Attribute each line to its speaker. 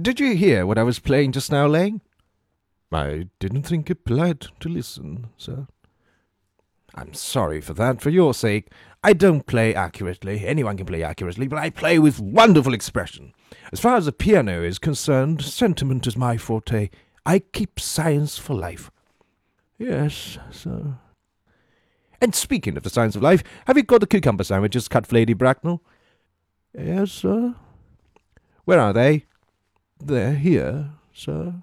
Speaker 1: Did you hear what I was playing just now, Lane? I didn't think it polite to listen, sir. I'm sorry for that, for your sake. I don't play accurately. Anyone can play accurately, but I play with wonderful expression. As far as the piano is concerned, sentiment is my forte. I keep science for life. Yes, sir. And speaking of the science of life, have you got the cucumber sandwiches cut for Lady Bracknell? Yes, sir. Where are they? They're here, sir.